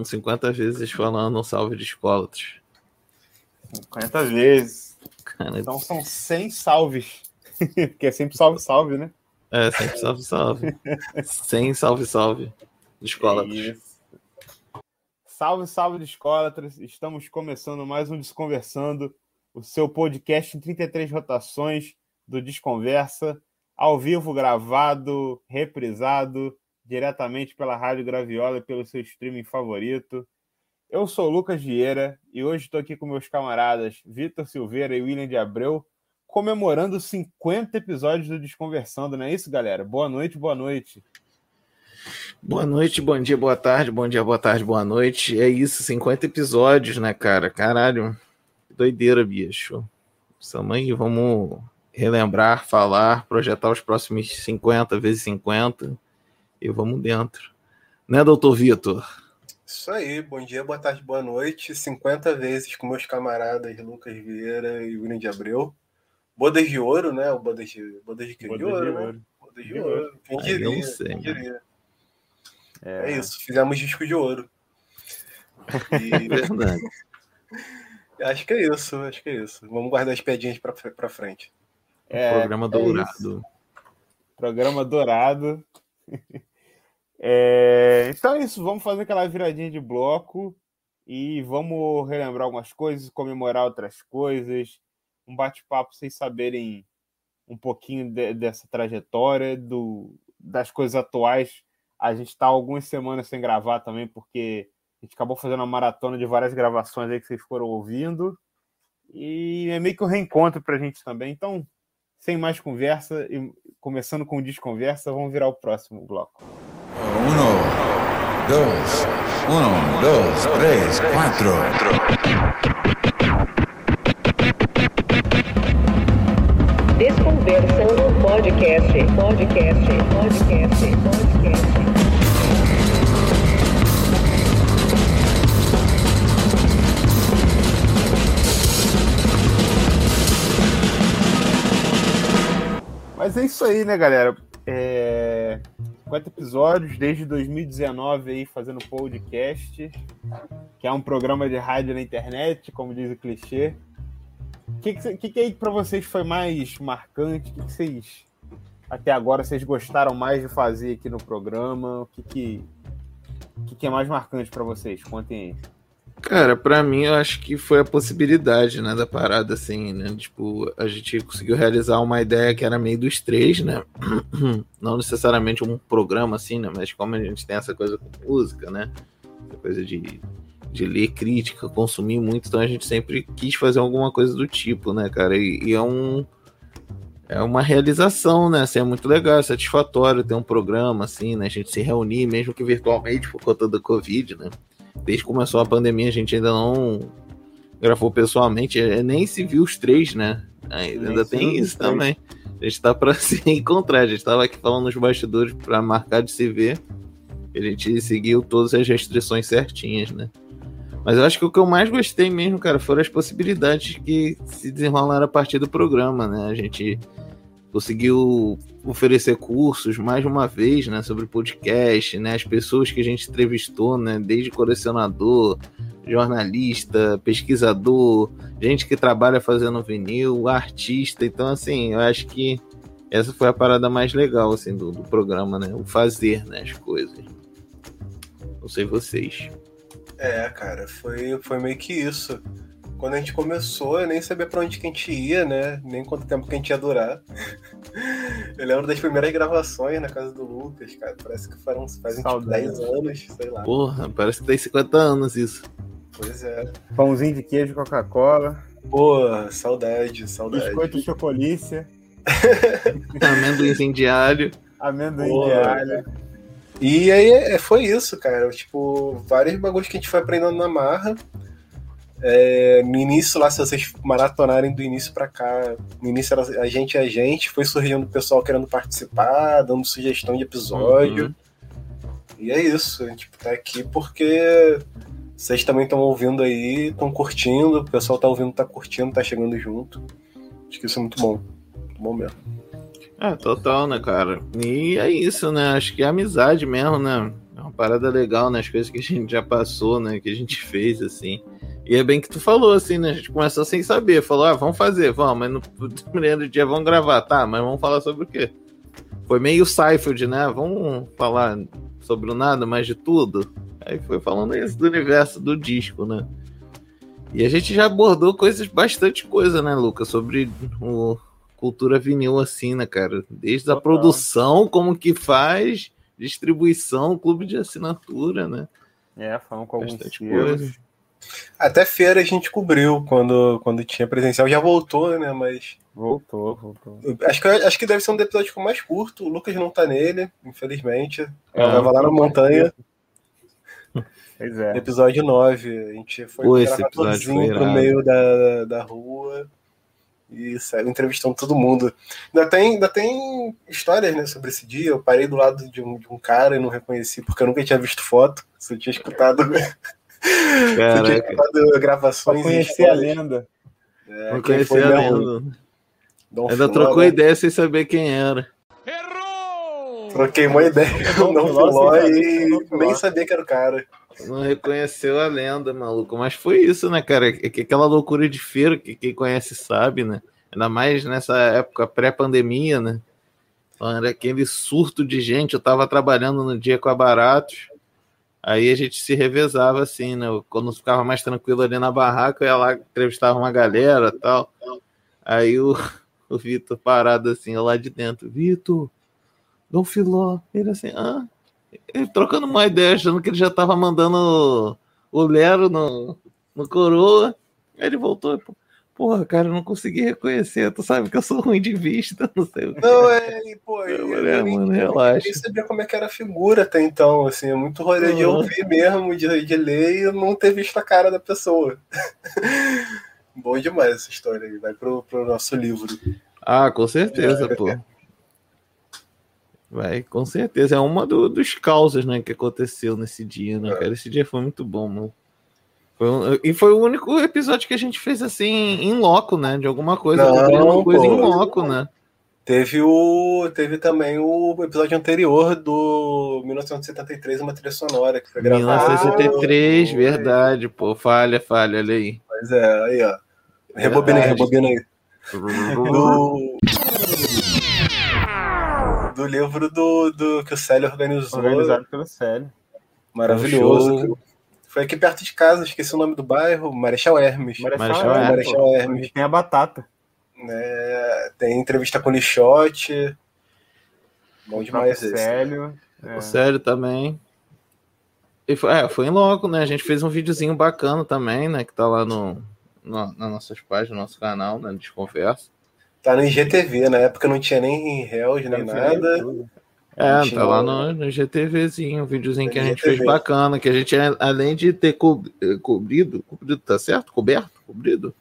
São 50 vezes falando salve de escólatras. 50 vezes. Cara, então são 100 salves. Porque é sempre salve, salve, né? É, sempre salve, salve. 100 salve, salve de escólatras. Salve, salve de escólatras. Estamos começando mais um Desconversando, o seu podcast em 33 rotações do Desconversa, ao vivo, gravado, reprisado, diretamente pela Rádio Graviola e pelo seu streaming favorito. Eu sou o Lucas Vieira e hoje estou aqui com meus camaradas Vitor Silveira e William de Abreu, comemorando 50 episódios do Desconversando, não é isso, galera? Boa noite, boa noite. Boa noite, bom dia, boa tarde, bom dia, boa tarde, boa noite. É isso, 50 episódios, né, cara? Caralho, doideira, bicho. Tamanho, vamos relembrar, falar, projetar os próximos 50 vezes 50 e vamos dentro. Né, doutor Vitor? Isso aí, bom dia, boa tarde, boa noite. 50 vezes com meus camaradas Lucas Vieira e William de Abreu. Bodas de ouro, né? O Bodas de, bodas de, Bodas de ouro, né? Bodas de ouro. Quem diria? Não sei, quem diria? É... é... isso, fizemos disco de ouro. E... Verdade. acho que é isso, acho que é isso. Vamos guardar as pedinhas pra, pra frente. É, Programa é dourado. Isso. Programa dourado. É, então é isso, vamos fazer aquela viradinha de bloco e vamos relembrar algumas coisas, comemorar outras coisas, um bate-papo sem saberem um pouquinho de, dessa trajetória, do, das coisas atuais. A gente está algumas semanas sem gravar também, porque a gente acabou fazendo uma maratona de várias gravações aí que vocês foram ouvindo. E é meio que um reencontro para a gente também. Então, sem mais conversa, e começando com o Desconversa, vamos virar o próximo bloco. Dos, uno, dos, três, quatro. Desconversando podcast, podcast, podcast, podcast. Mas é isso aí, né, galera? É... 50 episódios desde 2019 aí fazendo podcast, que é um programa de rádio na internet, como diz o clichê. O que, que, que, aí para vocês foi mais marcante? O que, que vocês até agora vocês gostaram mais de fazer aqui no programa? O que, que, que, que é mais marcante para vocês? Contem aí. Cara, para mim eu acho que foi a possibilidade, né, da parada, assim, né? Tipo, a gente conseguiu realizar uma ideia que era meio dos três, né? Não necessariamente um programa, assim, né? Mas como a gente tem essa coisa com música, né? Essa coisa de, de ler crítica, consumir muito, então a gente sempre quis fazer alguma coisa do tipo, né, cara? E, e é um. É uma realização, né? Assim, é muito legal, é satisfatório ter um programa, assim, né? A gente se reunir, mesmo que virtualmente, por conta da Covid, né? Desde que começou a pandemia, a gente ainda não gravou pessoalmente, é, nem se viu os três, né? Ainda tem isso também. A gente tá pra se encontrar, a gente tava aqui falando nos bastidores para marcar de se ver. A gente seguiu todas as restrições certinhas, né? Mas eu acho que o que eu mais gostei mesmo, cara, foram as possibilidades que se desenrolaram a partir do programa, né? A gente conseguiu oferecer cursos mais uma vez, né, sobre podcast, né, as pessoas que a gente entrevistou, né, desde colecionador, jornalista, pesquisador, gente que trabalha fazendo vinil, artista, então assim, eu acho que essa foi a parada mais legal assim do, do programa, né, o fazer, né, as coisas. Não sei vocês. É, cara, foi, foi meio que isso quando a gente começou, eu nem sabia pra onde que a gente ia, né? Nem quanto tempo que a gente ia durar. eu lembro das primeiras gravações na casa do Lucas, cara. Parece que foram, fazem tipo 10 anos, sei lá. Porra, parece que tem 50 anos isso. Pois é. Pãozinho de queijo Coca-Cola. Pô, saudade, saudade. Biscoito chocolícia. Amendoim de alho. Amendoim de alho. E aí é, foi isso, cara. Tipo, vários bagulhos que a gente foi aprendendo na marra. É, no início lá, se vocês maratonarem do início para cá, no início era a gente e a gente, foi surgindo o pessoal querendo participar, dando sugestão de episódio. Uhum. E é isso, a gente tá aqui porque vocês também estão ouvindo aí, estão curtindo, o pessoal tá ouvindo, tá curtindo, tá chegando junto. Acho que isso é muito bom. Muito bom mesmo. É, total, né, cara? E é isso, né? Acho que é amizade mesmo, né? É uma parada legal nas coisas que a gente já passou, né? Que a gente fez, assim. E é bem que tu falou, assim, né? A gente começou sem saber. Falou, ah, vamos fazer, vamos, mas no primeiro dia vamos gravar, tá? Mas vamos falar sobre o quê? Foi meio Seinfeld, né? Vamos falar sobre o nada, mais de tudo. Aí foi falando isso do universo do disco, né? E a gente já abordou coisas, bastante coisa, né, Lucas? Sobre o cultura vinil, assim, né, cara? Desde a Total. produção, como que faz, distribuição, clube de assinatura, né? É, falando com alguns Bastante selos. Até feira a gente cobriu quando, quando tinha presencial. Já voltou, né? Mas. Voltou, voltou. Acho que, acho que deve ser um episódio mais curto. O Lucas não tá nele, infelizmente. É, Eu tava lá na montanha, Pois é. episódio 9. A gente foi Pô, esse episódio pro meio da, da rua. E saiu entrevistando todo mundo. Ainda tem, ainda tem histórias né, sobre esse dia. Eu parei do lado de um, de um cara e não reconheci, porque eu nunca tinha visto foto. Você tinha escutado. Caraca, Só gravações conhecer a lenda. É, foi a lenda. Dom Ainda Filó, trocou né? ideia sem saber quem era. Troquei uma ideia com o Dom Filó, e nem sabia que era o cara. Não reconheceu a lenda, maluco. Mas foi isso, né, cara? É que aquela loucura de feira que quem conhece sabe, né? Ainda mais nessa época pré-pandemia, né? Era aquele surto de gente. Eu tava trabalhando no dia com a Baratos. Aí a gente se revezava assim, né? Quando ficava mais tranquilo ali na barraca, eu ia lá, entrevistava uma galera tal. Aí o, o Vitor parado assim, lá de dentro. Vitor, Dom Filó. Ele assim, ah, ele trocando uma ideia, achando que ele já tava mandando o Lero no, no coroa. Aí ele voltou. Porra, cara, eu não consegui reconhecer. Tu sabe que eu sou ruim de vista, não sei o que. Não, é, e, pô, Eu eu, nem, mano, eu relaxa. nem sabia como é que era a figura até então, assim, é muito rolê de Uhum. ouvir mesmo, de, de ler e não ter visto a cara da pessoa. Bom demais essa história aí, vai pro, pro nosso livro. Ah, com certeza, pô. Vai, com certeza. É uma do- dos causas, né, que aconteceu nesse dia, né, cara? Esse dia foi muito bom, mano. Foi um- e foi o único episódio que a gente fez assim, em loco, né? De alguma coisa, Não, cobrindo uma coisa pô. em loco, né? Teve o. Teve também o episódio anterior do 1973, uma trilha sonora que foi gravada. 1973, no- verdade, pô. Falha, falha, olha aí. Pois é, aí, ó. Rebobina aí, rebobina aí. Do. Do livro do, do que o Célio organizou. Organizado pelo Célio. Maravilhoso. Show. Foi aqui perto de casa, esqueci o nome do bairro, Marechal Hermes. Marechal, Marechal Hermes, Marechal. Hermes. Tem a batata. né? tem entrevista com o Lixote. Bom demais Próprio esse. Célio. É. Sério também. E foi, é, foi em loco, né? A gente fez um videozinho bacana também, né? Que tá lá no, no, nas nossas páginas, no nosso canal, né? Desconversa. Tá no IGTV, na época não tinha nem réus, nem nada. É, tá lá no, no GTVzinho, um videozinho que a gente fez GTV. bacana, que a gente, além de ter co eh, cobrido, cobrido, tá certo? Coberto? Cobrido?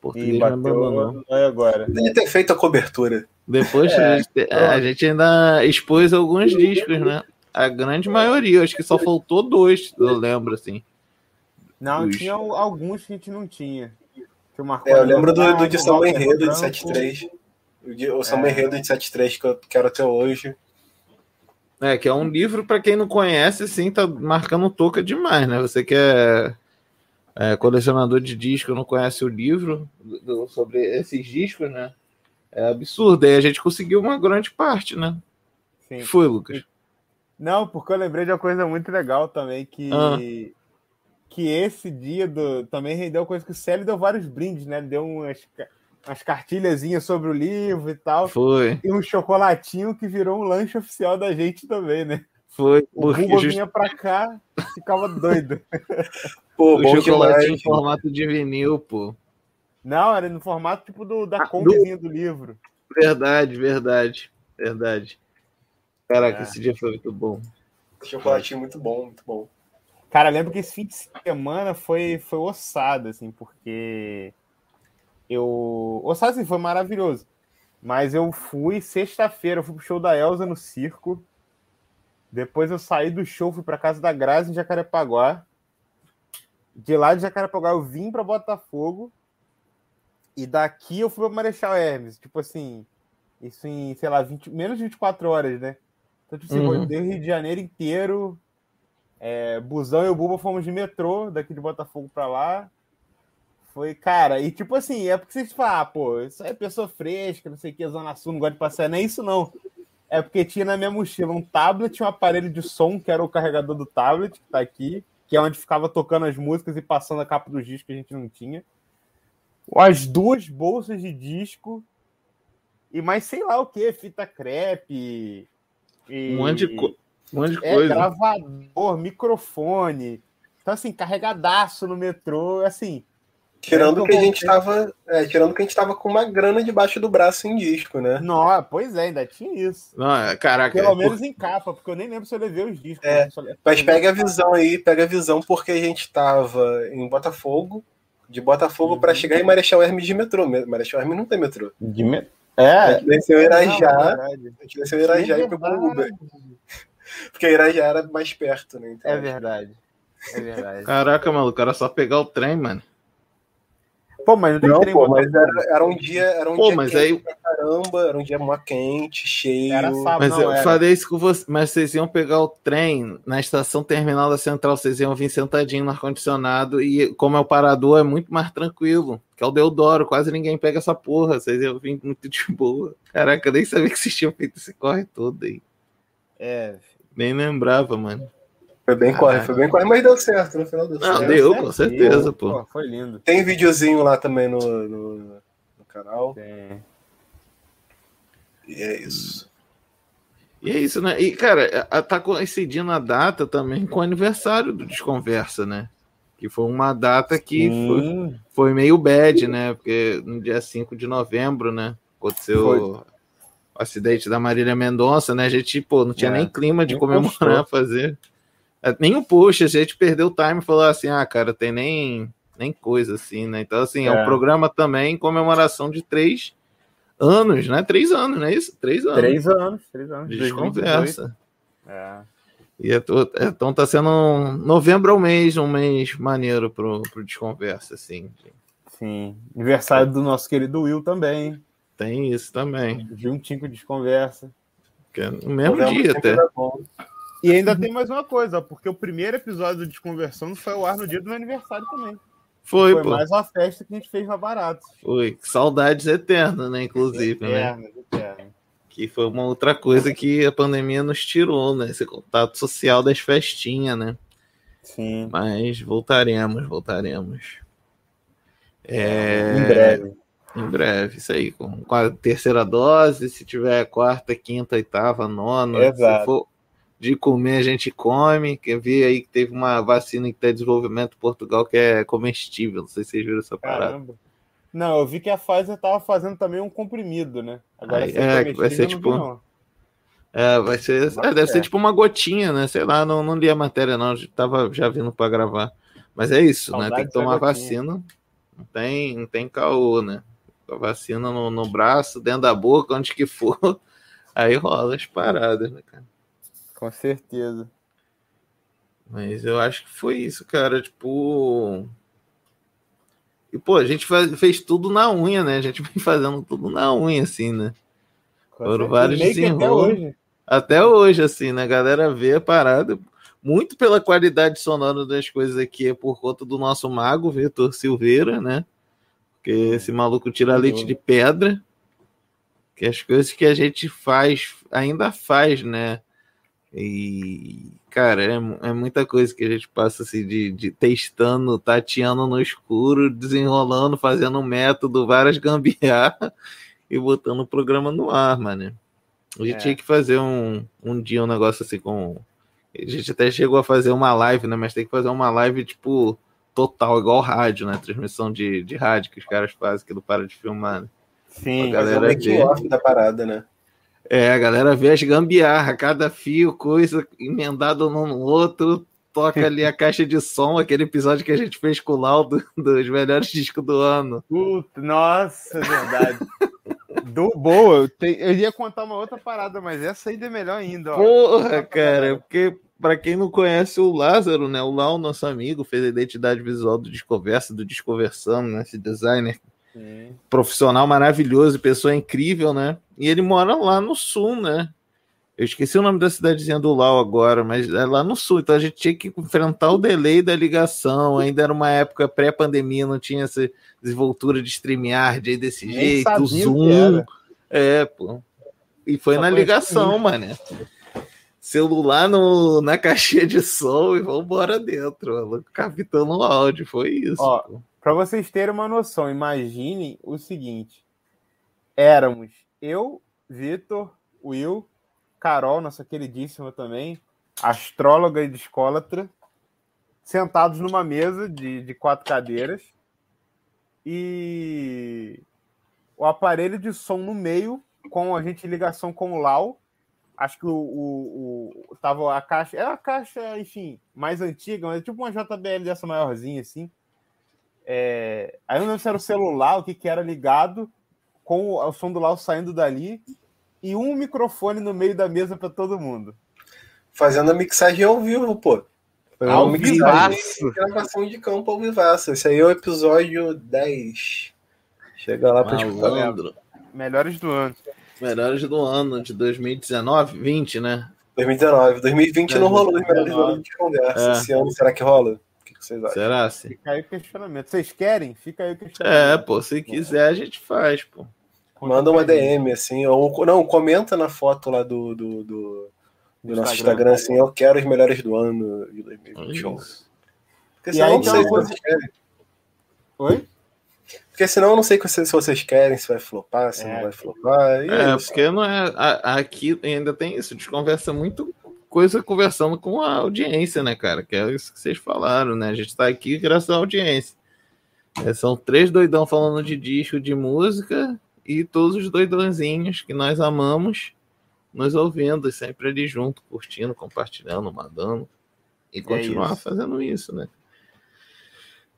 Português E bateu abandonou. não é agora. Podia ter feito a cobertura. Depois a, gente, é, a gente ainda expôs alguns discos, né? A grande maioria, acho que só faltou dois, eu lembro, assim. Não, Os- tinha alguns que a gente não tinha. Que o Marconi É, eu lembro do, do de São Enredo de Branco. 73. O, de, o São É. Enredo de 73 que eu quero até hoje. É, que é um livro, para quem não conhece, assim, tá marcando toca demais, né? Você que é, é, colecionador de disco, não conhece o livro do- do- sobre esses discos, né? É absurdo. Aí a gente conseguiu uma grande parte, né? Sim. Foi, Lucas. Não, porque eu lembrei de uma coisa muito legal também, que, Ah. que esse dia do, também rendeu coisa que o Célio deu vários brindes, né? Deu umas, umas cartilhazinhas sobre o livro e tal. Foi, E um chocolatinho que virou um lanche oficial da gente também, né? foi. O Buba just- vinha pra cá, ficava doido. Pô, o demais. em formato de vinil, pô. Não, era no formato tipo do, da Ah, Kombizinha do livro. Verdade, verdade, verdade. Caraca, É. esse dia foi muito bom. Chocolatinho muito bom, muito bom. Cara, lembro que esse fim de semana foi, foi ossado, assim, porque eu. Ossado, assim, foi maravilhoso. Mas eu fui sexta-feira, eu fui pro show da Elza no circo. Depois eu saí do show, fui pra casa da Grazi em Jacarepaguá. De lá de Jacarepaguá eu vim pra Botafogo. E daqui eu fui pra Marechal Hermes. Tipo assim, isso em, sei lá, 20, menos de 24 horas, né? Então, tipo assim, Uhum. o Rio de Janeiro inteiro É, Busão e o Buba fomos de metrô, daqui de Botafogo pra lá. Foi, cara, e tipo assim, é porque vocês falam, ah, pô, isso aí é pessoa fresca, não sei o que, Zona Sul, não gosta de passear, não é isso não. É porque tinha na minha mochila um tablet, um aparelho de som, que era o carregador do tablet, que tá aqui, que é onde ficava tocando as músicas e passando a capa dos discos que a gente não tinha. As duas bolsas de disco e mais sei lá o que, fita crepe. E... Um monte de, co- um monte de É, coisa. gravador, microfone. Então, assim, carregadaço no metrô, assim. Tirando que a gente voltei. tava. É, tirando que a gente tava com uma grana debaixo do braço em disco, né? Não, pois é, ainda tinha isso. Não, é- caraca, Pelo é menos em capa, porque eu nem lembro se eu levei os discos. É, né? Mas pega a visão aí, pega a visão, porque a gente tava em Botafogo, de Botafogo pra Uhum. chegar em Marechal Hermes de metrô. Me- Marechal Hermes não tem metrô. De me... A É, gente desceu não, é Irajá, verdade. a gente desceu Irajá e pegou o Uber. Porque Irajá era mais perto, né? Então, É verdade. É verdade. Caraca, maluco, era só pegar o trem, mano. Pô, mas não tem Não, trem, pô, mas era, era um dia, era um Pô, dia mas quente aí- pra caramba, era um dia mó quente, cheio. Era sábado, Mas não, eu era. falei isso com você, mas vocês iam pegar o trem na estação terminal da central, vocês iam vir sentadinho no ar-condicionado e como é o parador, é muito mais tranquilo. Que é o Deodoro, quase ninguém pega essa porra. Vocês iam vir muito de boa. Caraca, eu nem sabia que vocês tinham feito esse corre todo aí. É, Nem lembrava, mano. Foi bem corre, foi bem corre, mas deu certo, no final deu Não, certo. deu, com certeza, pô. Foi lindo. Tem videozinho lá também no, no, no canal. Tem. E é isso. E é isso, né? E, cara, tá coincidindo a data também com o aniversário do Desconversa, né? Que foi uma data que foi, foi meio bad, né? Porque no dia 5 de novembro, né? Aconteceu Foi. o acidente da Marília Mendonça, né? A gente, pô, não tinha É, nem clima de comemorar, fazer. É, Nem o puxa, a gente perdeu o time e falou assim: ah, cara, tem nem, nem coisa assim, né? Então, assim, é, um É. programa também em comemoração de três anos, né? Três anos, não é isso? Três anos. Três anos, três anos. de 2018. desconversa. É. E é é, então tá sendo um, novembro é um mês, um mês maneiro pro, pro Desconversa, assim. Sim. Aniversário do nosso querido Will também. Tem isso também. Juntinho com Desconversa. Que é no mesmo dia até. E ainda tem mais uma coisa, porque o primeiro episódio do Desconversando foi ao ar no dia do meu aniversário também. Foi, Foi pô. mais uma festa que a gente fez na Baratos. Foi. Saudades eternas, né? Inclusive, né? Eterno, eterno. Que foi uma outra coisa que a pandemia nos tirou, né? Esse contato social das festinhas, né? Sim. Mas voltaremos, voltaremos. É... Em breve. Em breve, isso aí. Com, com a terceira dose, se tiver quarta, quinta, oitava, nona. Exato. Se for de comer, a gente come. Quer ver aí que teve uma vacina que está em desenvolvimento em Portugal que é comestível. Não sei se vocês viram essa parada. Caramba. Não, eu vi que a Pfizer tava fazendo também um comprimido, né? Agora se é, que vai ser eu não vi, tipo- não. É, vai ser. É, deve ser tipo uma gotinha, né? Sei lá, não, não li a matéria, não. já Tava já vindo para gravar. Mas é isso, né? Tem que tomar vacina. Não tem, não tem caô, né? A vacina no, no braço, dentro da boca, onde que for. Aí rola as paradas, né, cara? Com certeza. Mas eu acho que foi isso, cara. Tipo. E, pô, a gente faz- fez tudo na unha, né? A gente vem fazendo tudo na unha, assim, né? Com Foram certeza. vários que até desenrolos. hoje. Até hoje, assim, né? A galera vê a parada. Muito pela qualidade sonora das coisas aqui, é por conta do nosso mago, Vitor Silveira, né? Porque esse maluco tira leite de pedra. Que as coisas que a gente faz, ainda faz, né? E, cara, é, é muita coisa que a gente passa assim de, de testando, tateando no escuro, desenrolando, fazendo um método, várias gambiarra e botando o programa no ar, mano. A gente É. tinha que fazer um, um dia um negócio assim com. A gente até chegou a fazer uma live, né? Mas tem que fazer uma live, tipo, total, igual rádio, né? Transmissão de, de rádio que os caras fazem, que não para de filmar. né? Sim. A galera vê. off da parada, né? É, a galera vê as gambiarra, cada fio, coisa emendado num no outro, toca ali a caixa de som, aquele episódio que a gente fez com o Laudo dos melhores discos do ano. Puta, nossa, é verdade. Do boa, eu, te- eu ia contar uma outra parada, mas essa ainda é melhor ainda. Ó. Porra, cara, porque pra quem não conhece o Lázaro, né? O Lau, nosso amigo, fez a identidade visual do Desconversa, do Desconversando, né? Esse designer Sim. profissional maravilhoso, pessoa incrível, né? E ele mora lá no sul, né? Eu esqueci o nome da cidadezinha do Lau agora, mas é lá no sul, então a gente tinha que enfrentar o delay da ligação. Ainda era uma época pré-pandemia, não tinha essa desenvoltura de StreamYard aí desse Nem jeito, o Zoom. É, pô. E foi Só na ligação, mano. Celular no, na caixinha de som e vambora dentro, mano. captando o áudio. Foi isso. Ó, pô. Pra vocês terem uma noção, imaginem o seguinte: éramos eu, Vitor, Will, Carol, nossa queridíssima também, astróloga e discólatra, sentados numa mesa de, de quatro cadeiras e o aparelho de som no meio, com a gente em ligação com o Lau. Acho que o, o, o- tava a caixa, é a caixa, enfim, mais antiga, mas é tipo uma JBL dessa maiorzinha assim. É, aí eu não lembro se era o celular, o que, que era ligado, com o, o som do Lau saindo dali, e um microfone no meio da mesa para todo mundo. Fazendo a mixagem ao vivo, pô. Fazendo Ao uma mixagem vivaço. de gravação de campo ao vivaço. Esse aí é o episódio 10. Chega lá pra escutar. Malandro. Melhores do ano. Melhores do ano de 2019, 20, né? 2019. 2020 não rolou os melhores 2019. anos de conversa. É. Esse ano, será que rola? Que vocês acham? Será assim? Fica aí o questionamento. Vocês querem? Fica aí o questionamento. É, pô, se quiser a gente faz, pô. Manda uma DM, assim, ou não, comenta na foto lá do, do, do, do nosso Instagram. Instagram, assim, eu quero os melhores do ano de 2021. Isso. Porque senão aí eu não sei uma se vocês querem. Oi? Porque senão eu não sei se vocês querem, se vai flopar, se É. não vai flopar. E é É, isso. porque não é. a- aqui ainda tem isso, a gente conversa muito coisa conversando com a audiência, né, cara? Que é isso que vocês falaram, né? A gente tá aqui graças à audiência. É, são três doidão falando de disco, de música, e todos os doidõezinhos que nós amamos nos ouvindo, e sempre ali junto, curtindo, compartilhando, mandando. E continuar isso. fazendo isso, né?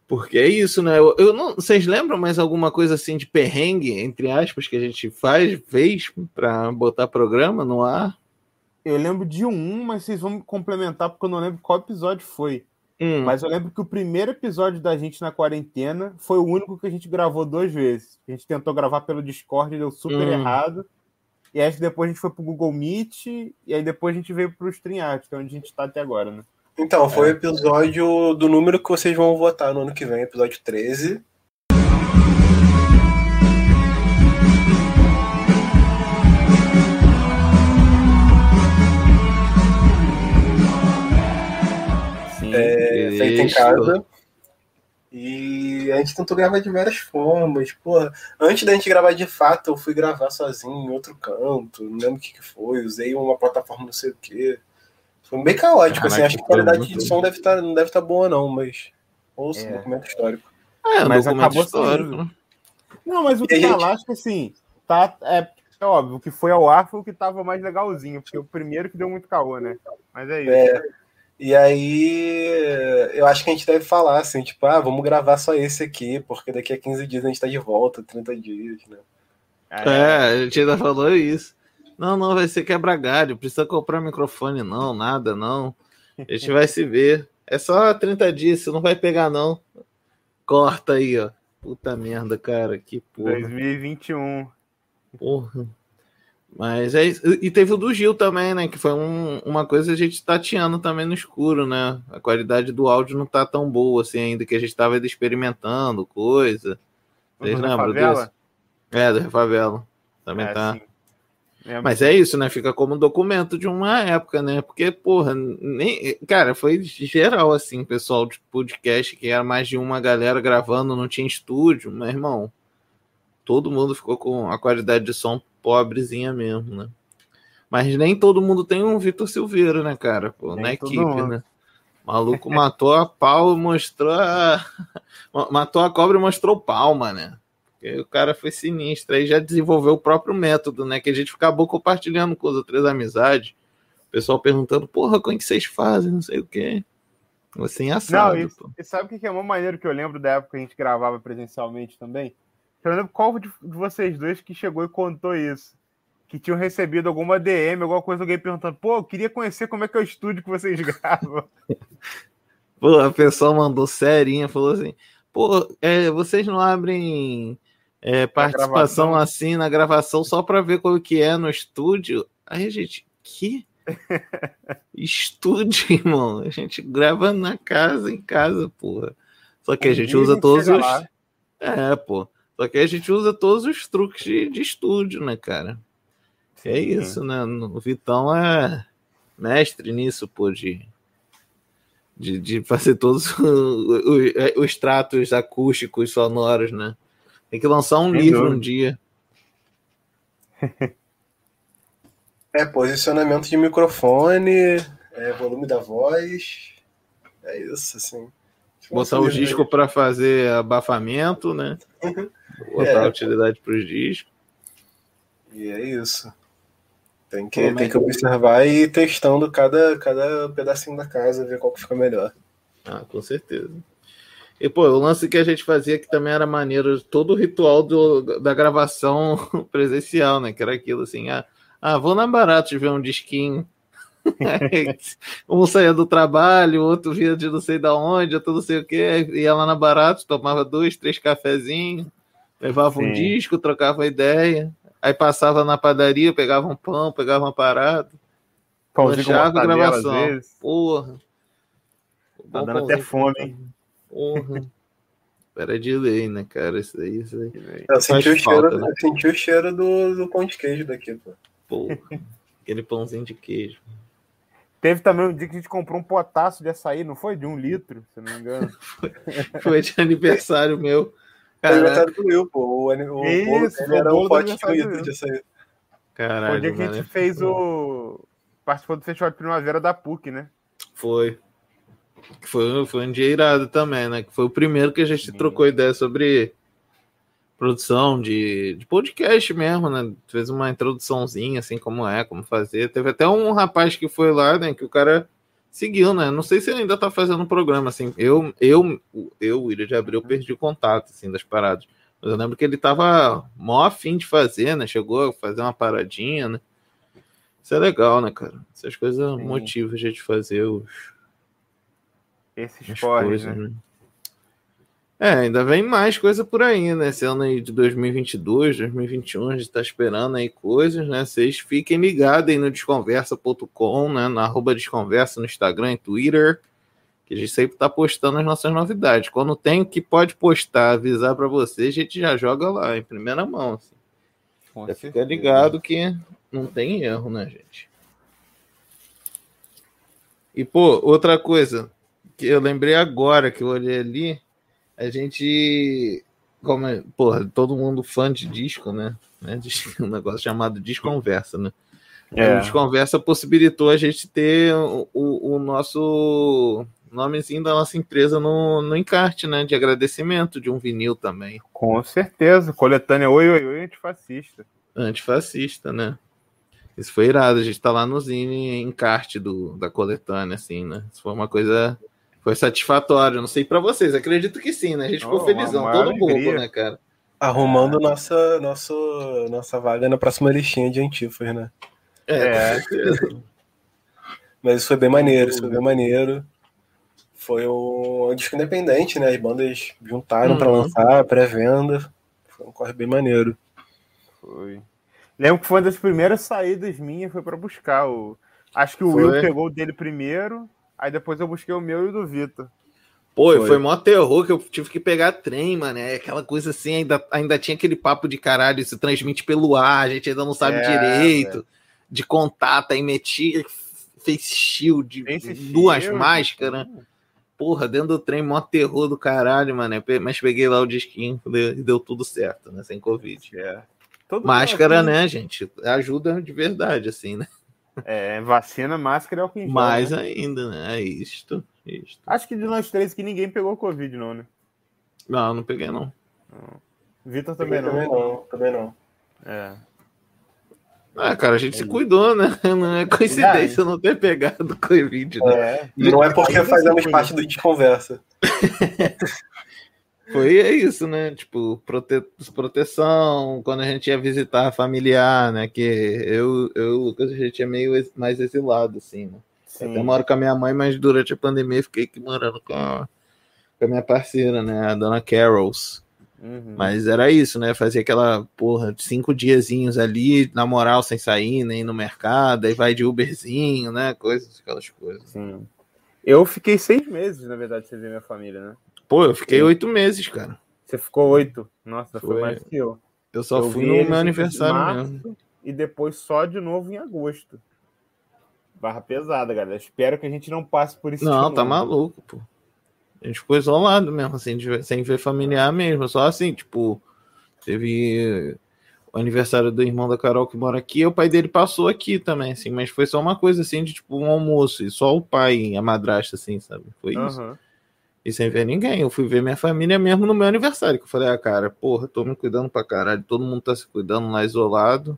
Porque é isso, né? Eu, eu não, vocês lembram mais alguma coisa assim de perrengue, entre aspas, que a gente faz, fez para botar programa no ar? Eu lembro de um, mas vocês vão me complementar porque eu não lembro qual episódio foi. Hum, Mas eu lembro que o primeiro episódio da gente na quarentena foi o único que a gente gravou duas vezes. A gente tentou gravar pelo Discord e deu super Hum. errado. E aí depois a gente foi pro Google Meet e aí depois a gente veio pro StreamYard, que é onde a gente tá até agora, né? Então, foi o episódio do número que vocês vão votar no ano que vem, episódio 13. É, feito em casa. E a gente tentou gravar de várias formas. Porra, antes da gente gravar de fato, eu fui gravar sozinho em outro canto. Não lembro o que, que foi. Usei uma plataforma não sei o que. Foi bem caótico, assim. Caraca, Acho que a qualidade muito- de som deve estar, não deve estar boa, não, mas. Ouça, É. documento histórico. é, um mas documento acabou histórico, né? Não, mas o que tá gente- lá, acho que assim, tá, é, é óbvio, o que foi ao ar foi o que tava mais legalzinho, porque o primeiro que deu muito caô, né? Mas é isso. É. E aí, eu acho que a gente deve falar assim, tipo, ah, vamos gravar só esse aqui, porque daqui a 15 dias a gente tá de volta, 30 dias, né? É, a gente ainda falou isso. Não, não, vai ser quebra galho, precisa comprar microfone, não, nada, não. A gente vai se ver. É só 30 dias, você não vai pegar, não. Corta aí, ó. Puta merda, cara, que porra. 2021. Porra. Mas é isso. E teve o do Gil também, né? Que foi um- uma coisa a gente tateando também no escuro, né? A qualidade do áudio não tá tão boa assim ainda, que a gente tava experimentando coisa. Vocês lembram favela? disso? É, do Favela. Também É, tá. sim. Mas é isso, né? Fica como documento de uma época, né? Porque, porra, nem. Cara, foi geral, assim, pessoal de podcast, que era mais de uma galera gravando, não tinha estúdio, meu irmão. Todo mundo ficou com a qualidade de som pobrezinha mesmo, né? Mas nem todo mundo tem um Vitor Silveira, né, cara? Pô, Nem na todo equipe, mundo. né? O maluco matou a pau e mostrou a. Matou a cobra e mostrou palma, né? Porque o cara foi sinistro. Aí já desenvolveu o próprio método, né? Que a gente acabou compartilhando com as outras amizades. O pessoal perguntando, porra, como é que vocês fazem? Não sei o quê. Assim, Não, assado. e, pô. e sabe o que que é uma maneira que eu lembro da época que a gente gravava presencialmente também? Eu lembro qual de, de vocês dois que chegou e contou isso. Que tinham recebido alguma DM, alguma coisa, alguém perguntando, pô, eu queria conhecer como é que é o estúdio que vocês gravam. Pô, a pessoa mandou serinha, falou assim: pô, é, vocês não abrem é, participação assim na gravação só pra ver como que é no estúdio? Aí a gente, que estúdio, irmão. A gente grava na casa, em casa, porra. Só que a gente usa todos os. É, pô. Só que a gente usa todos os truques de, de estúdio, né, cara? É isso, né? O Vitão é mestre nisso, pô, de, de, de fazer todos os, os, os tratos acústicos sonoros, né? Tem que lançar um Sem livro dúvida. um dia. É, posicionamento de microfone, é, volume da voz. É isso, assim. Botar os discos para fazer abafamento, né? Botar É. utilidade para os discos. E é isso. Tem que, tem que observar e ir testando cada, cada pedacinho da casa, ver qual que fica melhor. Ah, com certeza. E, pô, o lance que a gente fazia que também era maneiro, todo o ritual do, da gravação presencial, né? Que era aquilo assim, ah, ah vou na Barato ver um disquinho. Um saía do trabalho, o outro via de não sei da onde, outro não sei o que, ia lá na Barato, tomava dois, três cafezinhos, levava um Sim. disco, trocava ideia, aí passava na padaria, pegava um pão, pegava uma parada, Pãozinho com lanchava a gravação. vezes. Porra. Tá Bom dando até fome, hein? Porra. Era de lei, né, cara? Isso aí, isso aí. Eu senti, o falta, cheiro, né? eu senti o cheiro do, do pão de queijo daqui, pô. Porra. Aquele pãozinho de queijo. Teve também um dia que a gente comprou um potaço de açaí, não foi? De um litro, se não me engano. Foi de aniversário meu. É Caraca, aniversário do Will, pô. O, o Isso, o era um do pote de aniversário litro do de açaí. Foi o caralho. dia que a gente fez o. Participou do Festival de Primavera da PUC, né? Foi. Foi, foi um dia irado também, né? Que foi o primeiro que a gente Sim. trocou ideia sobre produção de, de podcast mesmo, né? Fez uma introduçãozinha, assim, como é, como fazer. Teve até um rapaz que foi lá, né? Que o cara seguiu, né? Não sei se ele ainda tá fazendo um programa, assim. Eu, eu, eu, William de Abril, perdi o contato, assim, das paradas. Mas eu lembro que ele tava mó afim de fazer, né? Chegou a fazer uma paradinha, né? Isso é legal, né, cara? Essas coisas Sim. motivam a gente fazer os, Esses as porres, coisas, né? né? É, ainda vem mais coisa por aí, né? Esse ano aí de 2022, 2021, a gente tá esperando aí coisas, né? Vocês fiquem ligados aí no desconversa.com, né? Na arroba desconversa no Instagram e Twitter, que a gente sempre tá postando as nossas novidades. Quando tem o que pode postar, avisar para vocês, a gente já joga lá em primeira mão. Assim. Já fica ligado que não tem erro, né, gente? E, pô, outra coisa que eu lembrei agora que eu olhei ali, a gente. Como é, porra, todo mundo fã de disco, né? né? Um negócio chamado Desconversa, né? É. O Desconversa possibilitou a gente ter o, o- o nosso nomezinho da nossa empresa no, no encarte, né? De agradecimento de um vinil também. Com certeza. Coletânea Oi, Oi, Oi, antifascista. antifascista, né? Isso foi irado, a gente tá lá no Zine encarte do, da coletânea, assim, né? Isso foi uma coisa. Foi satisfatório. Não sei pra vocês, acredito que sim, né? A gente ficou Oh, felizão, todo alegria. bobo, né, cara? Arrumando nossa, nosso, nossa vaga na próxima listinha de antifas, né? É, É. Mas isso foi bem maneiro, isso foi bem maneiro. Foi um, disco independente, né? As bandas juntaram pra Uhum. lançar, pré-venda. Foi um corre bem maneiro. Foi. Lembro que foi uma das primeiras saídas minhas, foi pra buscar o. Acho que o Foi. Will pegou o dele primeiro, aí depois eu busquei o meu e o do Vitor. Pô, Foi. foi. mó terror que eu tive que pegar trem, mano. É aquela coisa assim, ainda, ainda tinha aquele papo de caralho, isso transmite pelo ar, a gente ainda não sabe É, direito, de contato, aí metia, fez shield, duas cheiro, máscaras. Porra, dentro do trem, mó terror do caralho, mano. Mas peguei lá o disquinho e deu tudo certo, né? Sem Covid. É. Todo Máscara, mundo- né, gente? Ajuda de verdade, assim, né? É, vacina, máscara é o que em gel, Mais né? ainda, né? É isto, isto. Acho que de nós três que ninguém pegou Covid, não, né? Não, não peguei, não. Vitor também não. Também não, também não. É. Ah, cara, a gente se cuidou, né? Não é coincidência não ter pegado Covid, né? É. E não é porque fazemos assim, parte do Desconversa. Foi é isso, né? Tipo, prote... proteção, quando a gente ia visitar familiar, né? Que eu, eu o Lucas, a gente é meio mais exilado, assim, né? Eu até Sim. moro com a minha mãe, mas durante a pandemia fiquei aqui morando com a, com a minha parceira, né? A dona Carols. Uhum. Mas era isso, né? Fazia aquela porra de cinco diazinhos ali, na moral, sem sair, nem no mercado, aí vai de Uberzinho, né? Coisas, aquelas coisas. Sim. Eu fiquei seis meses, na verdade, sem ver minha família, né? Pô, eu fiquei oito meses, cara. Você ficou oito. Nossa, foi, Foi. mais que eu. Eu só Eu fui no meu aniversário março mesmo. E depois só de novo em agosto. Barra pesada, galera. Espero que a gente não passe por isso. Não, tá maluco, pô. A gente ficou isolado mesmo, assim, sem ver familiar mesmo. Só assim, tipo, teve o aniversário do irmão da Carol que mora aqui, e o pai dele passou aqui também, assim, mas foi só uma coisa assim de tipo um almoço, e só o pai e a madrasta, assim, sabe? Foi isso. E sem ver ninguém. Eu fui ver minha família mesmo no meu aniversário, que eu falei, ah, cara, porra, tô me cuidando pra caralho, todo mundo tá se cuidando lá isolado.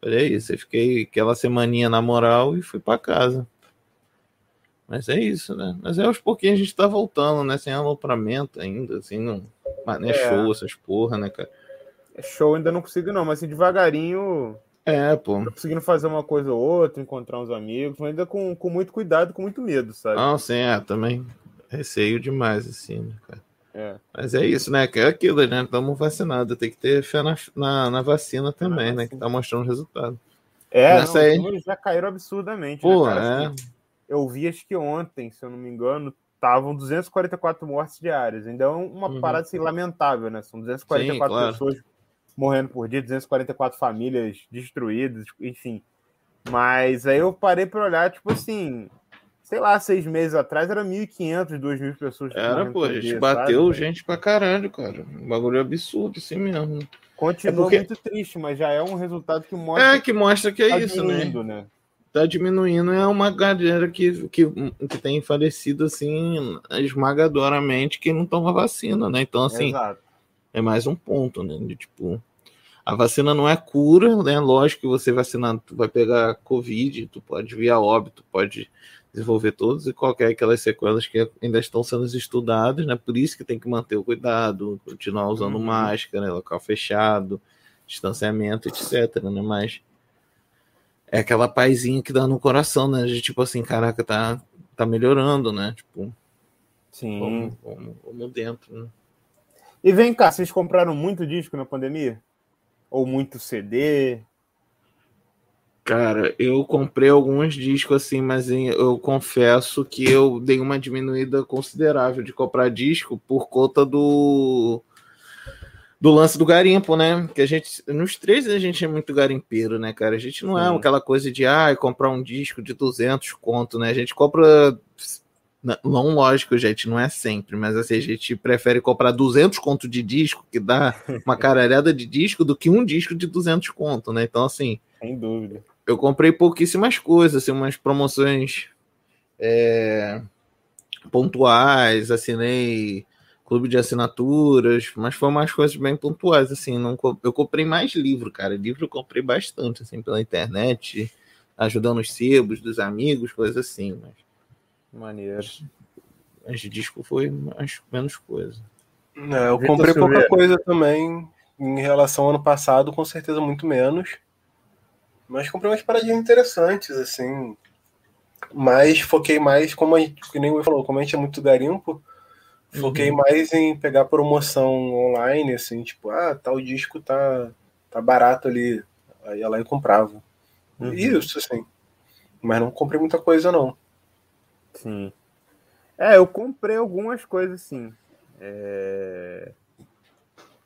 Falei, é isso, eu fiquei aquela semaninha na moral e fui pra casa. Mas é isso, né? Mas é aos pouquinhos a gente tá voltando, né? Sem alopramento ainda, assim, não. Mas não é, É. show essas porra, né, cara? É Show ainda não consigo, não, mas assim, devagarinho, É, pô. tô conseguindo fazer uma coisa ou outra, encontrar uns amigos, mas ainda com, com muito cuidado, com muito medo, sabe? Não, sim, é, também receio demais, assim, né, cara? É. Mas é isso, né? Que é aquilo, né? Estamos vacinados. Tem que ter fé na, na, na vacina também, né? Que vacina. tá mostrando resultado. É, Nessa não, aí- os números já caíram absurdamente. Pô, né, cara? é. Assim, Eu vi, acho que ontem, se eu não me engano, estavam 244 mortes diárias. É uma Uhum. parada assim, lamentável, né? São 244 Sim, claro. pessoas morrendo por dia, 244 famílias destruídas, enfim. Mas aí eu parei para olhar, tipo assim, sei lá, seis meses atrás era 1.500, 2.000 pessoas. Era, pô, a gente dia, bateu sabe? gente pra caralho, cara. Um bagulho absurdo, assim mesmo. Continua É porque- muito triste, mas já é um resultado que mostra É, que mostra que é tá isso, né? diminuindo, né? Tá diminuindo. É uma galera que, que, que tem falecido, assim, esmagadoramente, que não toma vacina, né? Então, assim, Exato. é mais um ponto, né? De, tipo, a vacina não é cura, né? Lógico que você vacinado, tu vai pegar Covid, tu pode vir a óbito, pode desenvolver todas e qualquer aquelas sequelas que ainda estão sendo estudadas, né? Por isso que tem que manter o cuidado, continuar usando Uhum. máscara, local fechado, distanciamento, etc, né? Mas é aquela paizinha que dá no coração, né? De tipo assim, caraca, tá, tá melhorando, né? Tipo, Sim. vamos, vamos dentro, né? E vem cá, vocês compraram muito disco na pandemia? Ou muito CD? Cara, eu comprei alguns discos assim, mas eu confesso que eu dei uma diminuída considerável de comprar disco por conta do do lance do garimpo, né? Que a gente nos três a gente é muito garimpeiro, né, cara? A gente não é aquela coisa de ah, comprar um disco de 200 conto, né? A gente compra não, não, lógico, gente, não é sempre, mas assim, a gente prefere comprar 200 conto de disco, que dá uma caralhada de disco, do que um disco de 200 conto, né? Então, assim, Sem dúvida. Eu comprei pouquíssimas coisas, assim, umas promoções é, pontuais, assinei clube de assinaturas, mas foi umas coisas bem pontuais, assim, não, eu comprei mais livro, cara, livro eu comprei bastante, assim, pela internet, ajudando os sebos dos amigos, coisas assim, mas, Maneiro. mas de disco foi mais, menos coisa. É, eu comprei pouca coisa também em relação ao ano passado, com certeza muito menos. Mas comprei umas paradinhas interessantes, assim. Mas foquei mais, como a gente, que nem o falou, como a gente é muito garimpo, foquei Uhum. mais em pegar promoção online, assim, tipo, ah, tal disco tá, tá barato ali. Aí ia lá e comprava. Uhum. Isso, assim. Mas não comprei muita coisa, não. Sim. É, eu comprei algumas coisas, sim. É,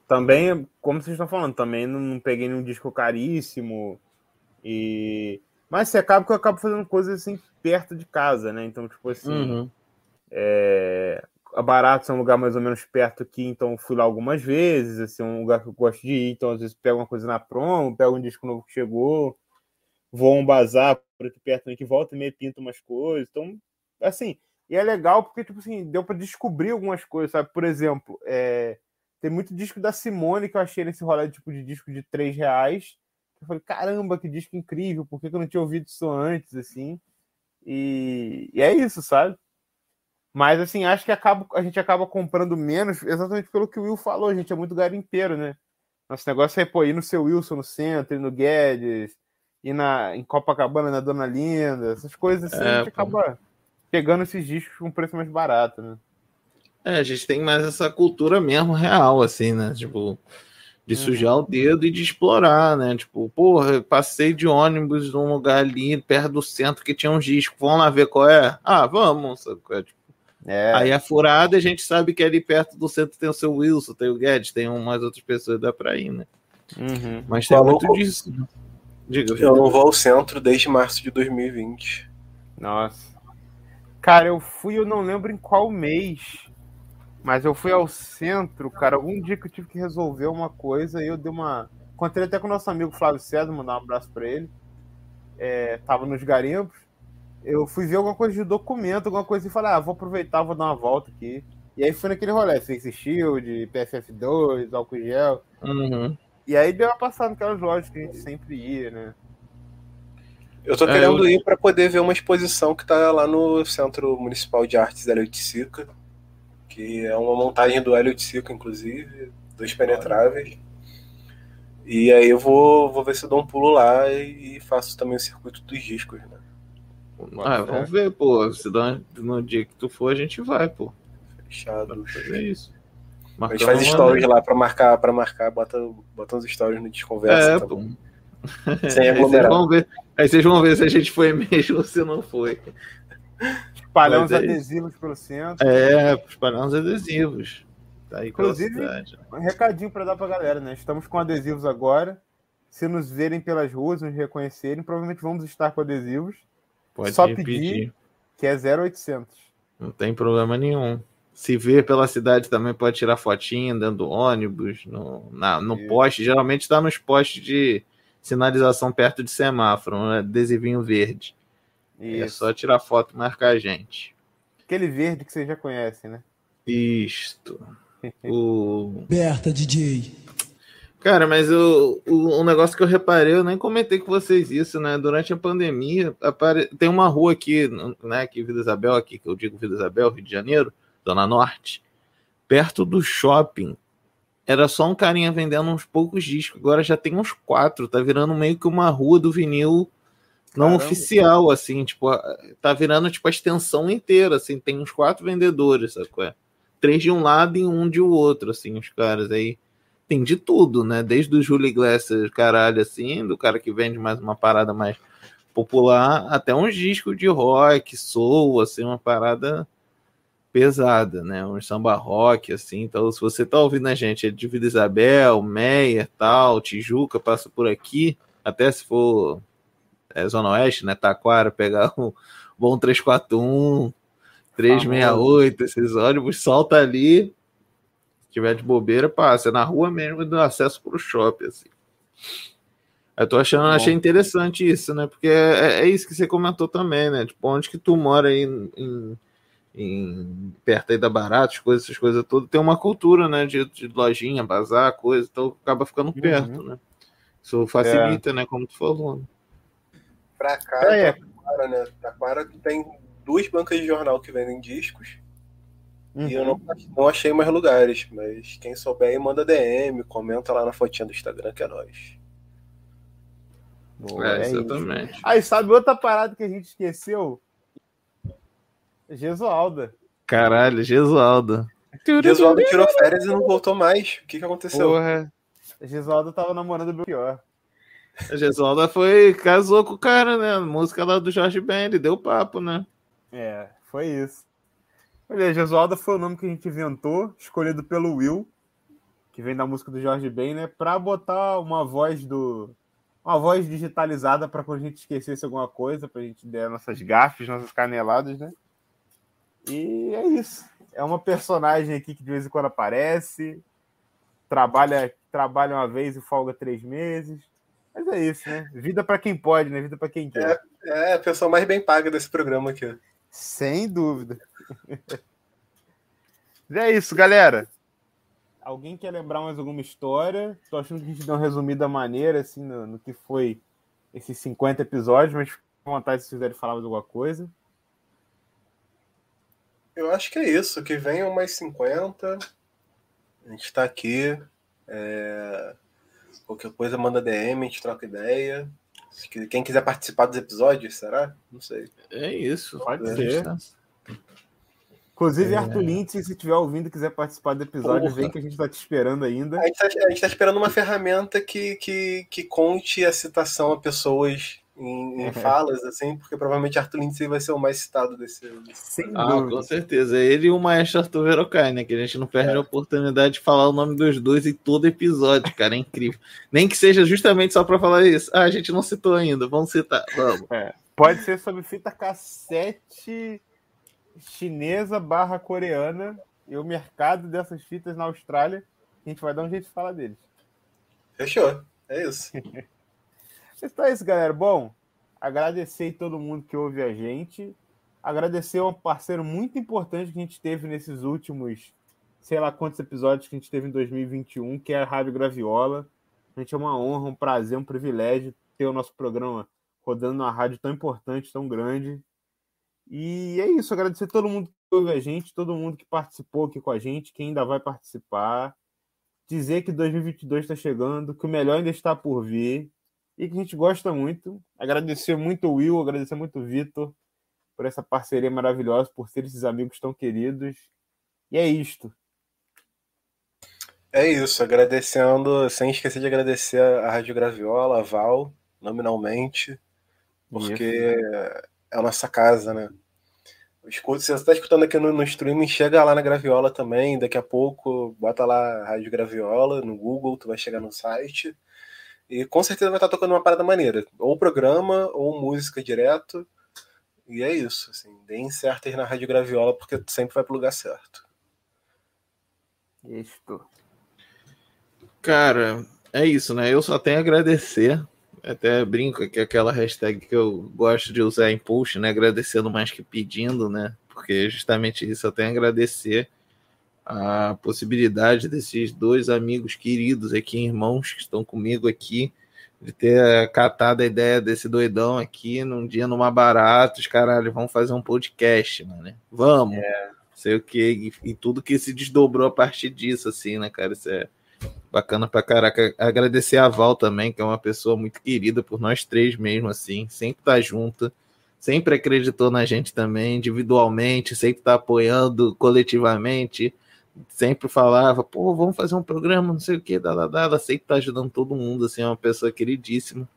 Também, como vocês estão falando, também não, não peguei nenhum disco caríssimo. E... Mas assim, acaba que eu acabo fazendo coisas assim perto de casa, né? Então, tipo assim, Uhum. é... a Baratos é um lugar mais ou menos perto aqui, então fui lá algumas vezes, assim, é um lugar que eu gosto de ir, então às vezes pego uma coisa na promo, pego um disco novo que chegou, vou a um bazar por aqui perto também, que volta e meia pinta umas coisas, então, assim, e é legal porque, tipo assim, deu para descobrir algumas coisas, sabe? Por exemplo, é... tem muito disco da Simone que eu achei nesse rolê tipo de disco de 3 reais, eu falei, caramba, que disco incrível, por que eu não tinha ouvido isso antes, assim? E, e é isso, sabe? Mas assim, acho que acaba, a gente acaba comprando menos exatamente pelo que o Will falou, a gente é muito garimpeiro, né? Nosso negócio é pô, ir no seu Wilson no centro, ir no Guedes, ir na, em Copacabana na Dona Linda, essas coisas assim, É, a gente pô. acaba pegando esses discos com preço mais barato, né? É, a gente tem mais essa cultura mesmo real, assim, né? Tipo, de Uhum. sujar o dedo e de explorar, né? Tipo, porra, passei de ônibus num lugar ali perto do centro que tinha um disco. Vamos lá ver qual é? Ah, vamos. sabe qual é? Tipo, É, Aí a furada a gente sabe que ali perto do centro tem o seu Wilson, tem o Guedes, tem umas outras pessoas dá pra ir, né? uhum. Mas tem Falou muito disso. né? Diga, Eu não vou ao centro desde março de 2020. Nossa. Cara, eu fui, eu não lembro em qual mês, mas eu fui ao centro, cara, algum dia que eu tive que resolver uma coisa e eu dei uma. Encontrei até com o nosso amigo Flávio César, mandar um abraço pra ele. É, tava nos garimpos. Eu fui ver alguma coisa de documento, alguma coisa e falei, ah, vou aproveitar, vou dar uma volta aqui. E aí fui naquele rolê, Face Shield, PFF2, álcool gel. Uhum. E aí deu uma passada naquelas lojas que a gente sempre ia, né? Eu tô É, querendo eu- ir para poder ver uma exposição que tá lá no Centro Municipal de Artes de Sica, que é uma montagem do Hélio de Sica, inclusive, dois penetráveis. E aí eu vou, vou ver se eu dou um pulo lá e, faço também o circuito dos discos, né? Ah, vamos ver, pô. Se dá, no dia que tu for, a gente vai, pô. Fechado. Pra fazer isso. A gente faz stories lá pra marcar, para marcar, bota, bota uns stories no Desconversa. É, também. pô. Sem Aí vocês, aglomerar. vão ver, aí vocês vão ver se a gente foi mesmo ou se não foi. Espalhar uns é adesivos pelo centro. É, espalhar uns adesivos. Tá aí Inclusive-. Um recadinho para dar pra galera, né? Estamos com adesivos agora. Se nos verem pelas ruas, nos reconhecerem, provavelmente vamos estar com adesivos, Pode só pedir. pedir. que é 0800. Não tem problema nenhum. Se ver pela cidade também pode tirar fotinho dentro do ônibus, no, na, no Isso. poste. Geralmente está nos postes de sinalização perto de semáforo, um adesivinho verde. É Isso. só tirar foto e marcar a gente. Aquele verde que vocês já conhecem, né? Isto. O... Berta, DJ. Cara, mas o, o, um negócio que eu reparei, eu nem comentei com vocês isso, né? Durante a pandemia, apare... tem uma rua aqui, né? Aqui, Vila Isabel, aqui, que eu digo Vila Isabel, Rio de Janeiro, Zona Norte, perto do shopping. Era só um carinha vendendo uns poucos discos, agora já tem uns quatro, tá virando meio que uma rua do vinil não Caramba. oficial, assim, tipo, tá virando tipo a extensão inteira, assim, tem uns quatro vendedores, sacou? É? Três de um lado e um de outro, assim, os caras aí tem de tudo, né? Desde o Julio Iglesias, caralho, assim, do cara que vende mais uma parada mais popular, até uns discos de rock, soul, assim, uma parada pesada, né? Um samba rock, assim. Então, se você tá ouvindo a gente é de Vila Isabel, Meia, tal, Tijuca, passa por aqui, até se for é, Zona Oeste, né? Taquara, pegar o Bom 341, 368, esses ônibus, solta ali, se tiver de bobeira, passa. É na rua mesmo do acesso pro shopping, assim. Eu tô achando, Bom. achei interessante isso, né? Porque é, é isso que você comentou também, né? Tipo, onde que tu mora aí em, em- perto aí da Barata, as coisas, essas coisas todas, tem uma cultura, né? De, de lojinha, bazar, coisa, então acaba ficando perto, né? Isso facilita, né? Como tu falou. Pra cá, É, Taquara, né? Taquara tem duas bancas de jornal que vendem discos. E eu não, não achei mais lugares, mas quem souber aí manda DM, comenta lá na fotinha do Instagram que é nóis. Boa, É, é isso. exatamente. Aí, sabe outra parada que a gente esqueceu? Gesualda. Caralho, Gesualdo. Gesualdo tirou férias e não voltou mais. O que, que aconteceu? Porra. Gesualdo tava namorando o Belchior. A Gesualda foi, casou com o cara, né? A música lá do Jorge Ben, ele deu papo, né? É, foi isso. Olha, Gesualda foi o nome que a gente inventou, escolhido pelo Will, que vem da música do Jorge Ben, né? Pra botar uma voz do. Uma voz digitalizada pra quando a gente esquecesse alguma coisa, pra gente der nossas gafes, nossas caneladas, né? E é isso. É uma personagem aqui que de vez em quando aparece, trabalha, trabalha uma vez e folga três meses. Mas é isso, né? Vida pra quem pode, né? Vida pra quem quer. É a pessoa mais bem paga desse programa aqui. Sem dúvida. É isso, galera. Alguém quer lembrar mais alguma história? Tô achando que a gente deu uma resumida maneira, assim, no, no que foi esses 50 episódios, mas fica à vontade se quiserem falar mais alguma coisa. Eu acho que é isso. Que venham mais 50. A gente tá aqui. É, Qualquer coisa manda DM, a gente troca ideia. Quem quiser participar dos episódios, será? Não sei. É isso. Pode ser. tá- Inclusive, É. Arthur Lindsay, se estiver ouvindo e quiser participar do episódio, Porra. vem que a gente tá te esperando ainda. A gente, tá, gente tá esperando uma ferramenta que, que, que conte a citação a pessoas em, em falas, assim, porque provavelmente Arthur Lindsay vai ser o mais citado desse. Sem Ah, dúvida. com certeza. Ele e o Maestro Arthur Verocai, né? Que a gente não perde a oportunidade de falar o nome dos dois em todo episódio, cara. É incrível. Nem que seja justamente só pra falar isso. Ah, a gente não citou ainda. Vamos citar. Vamos. Pode ser sobre fita cassete chinesa barra coreana e o mercado dessas fitas na Austrália. A gente vai dar um jeito de falar deles. Fechou. É isso. Então é isso, galera. Bom, agradecer todo mundo que ouve a gente. Agradecer um parceiro muito importante que a gente teve nesses últimos, sei lá quantos episódios que a gente teve em 2021, que é a Rádio Graviola. A gente é uma honra, um prazer, um privilégio ter o nosso programa rodando numa rádio tão importante, tão grande. E é isso, agradecer todo mundo que ouve a gente, todo mundo que participou aqui com a gente, que ainda vai participar. Dizer que 2022 está chegando, que o melhor ainda está por vir e que a gente gosta muito. Agradecer muito o Will, agradecer muito o Vitor por essa parceria maravilhosa, por ser esses amigos tão queridos. E é isto. É isso, agradecendo, sem esquecer de agradecer a Rádio Graviola, a Val, nominalmente, porque é a nossa casa, né? Escuta, se você está escutando aqui no, no streaming, chega lá na Graviola também, daqui a pouco, bota lá Rádio Graviola no Google, tu vai chegar no site, e com certeza vai estar tocando uma parada maneira, ou programa, ou música direto, e é isso, assim, deem certo aí na Rádio Graviola, porque tu sempre vai pro lugar certo. Isto. Cara, é isso, né? Eu só tenho a agradecer. Até brinco que é aquela hashtag que eu gosto de usar em post, né? Agradecendo mais que pedindo, né? Porque é justamente isso, eu tenho a agradecer a possibilidade desses dois amigos queridos aqui, irmãos, que estão comigo aqui, de ter catado a ideia desse doidão aqui num dia numa barata, os caralho, vamos fazer um podcast, mano. Vamos. Sei o que, e, e tudo que se desdobrou a partir disso, assim, né, cara? Isso é bacana pra caraca. Agradecer a Val também, que é uma pessoa muito querida por nós três mesmo, assim, sempre tá junto, sempre acreditou na gente também, individualmente, sempre tá apoiando coletivamente, sempre falava, pô, vamos fazer um programa, não sei o que, ela sempre tá ajudando todo mundo, assim, é uma pessoa queridíssima.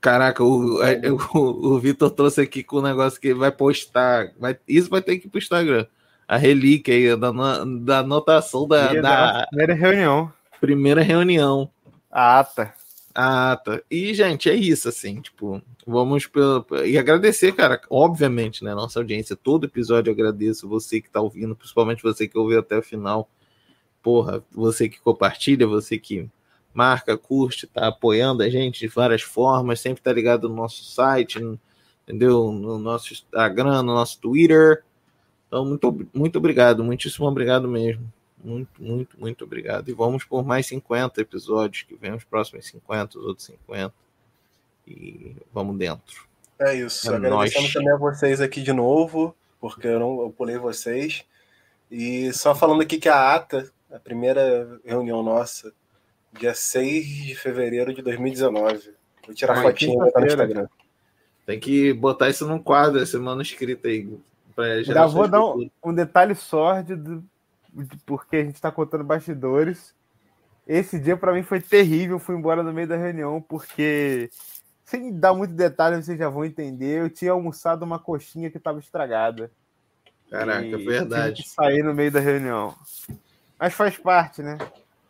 Caraca, o, a- o, o Vitor trouxe aqui com o negócio que vai postar. Vai, isso vai ter que ir pro Instagram. A relíquia aí da, da anotação da, da nossa primeira reunião. primeira reunião. A ata. Ah, tá. E, gente, é isso, assim, tipo, vamos. E agradecer, cara, obviamente, né, nossa audiência. Todo episódio eu agradeço você que tá ouvindo, principalmente você que ouviu até o final. Porra, você que compartilha, você que marca, curte, tá apoiando a gente de várias formas, sempre tá ligado no nosso site, entendeu? No nosso Instagram, no nosso Twitter. Então, muito, muito obrigado, muitíssimo obrigado mesmo. Muito, muito, muito obrigado. E vamos por mais 50 episódios, que vem os próximos 50, os outros 50. E vamos dentro. É isso. É Agradecendo também a vocês aqui de novo, porque eu não eu pulei vocês. E só falando aqui que a ata, a primeira reunião nossa, dia 6 de fevereiro de 2019. Vou tirar Ai, fotinha e botar no. Instagram. Tem que botar isso num quadro, esse manuscrito aí. Pra gerações vou dar um, um detalhe sórdido, de- porque a gente está contando bastidores. Esse dia para mim foi terrível. Fui embora no meio da reunião, porque, sem dar muito detalhe, vocês já vão entender. Eu tinha almoçado uma coxinha que estava estragada. Caraca, E é verdade. Tive que sair no meio da reunião. Mas faz parte, né?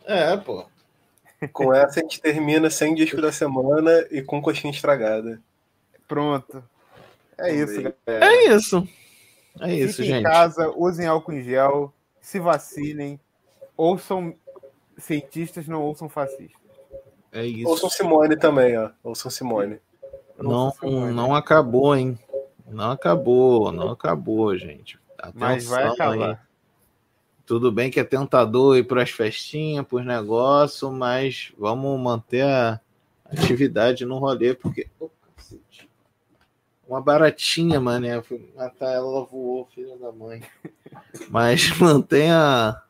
É, pô. Com essa a gente termina sem disco da semana e com coxinha estragada. Pronto. É Vamos isso, galera. É isso. É isso, Fiquem em gente. casa, usem álcool em gel, se vacinem, ouçam cientistas, não ouçam fascistas. É isso. Ouçam Simone também, ó. Ouçam Simone. Não, ouçam Simone. não acabou, hein? Não acabou, não acabou, gente. Mas vai Atenção acabar. aí. Tudo bem que é tentador ir para as festinhas, para os negócios, mas vamos manter a atividade no rolê, porque. Cacete. Uma baratinha, mané. Fui matar ela, ela voou, filha da mãe. Mas mantenha.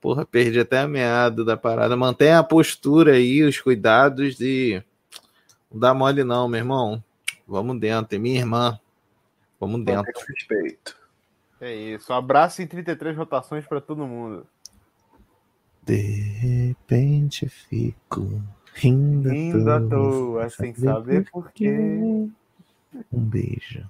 Porra, perdi até a meada da parada. Mantenha a postura aí, os cuidados e. Não dá mole, não, meu irmão. Vamos dentro. E minha irmã. Vamos dentro. Respeito. É isso. Um abraço em 33 rotações pra todo mundo. De repente fico rindo, Rindo à toa, sem saber por quê. Um beijo.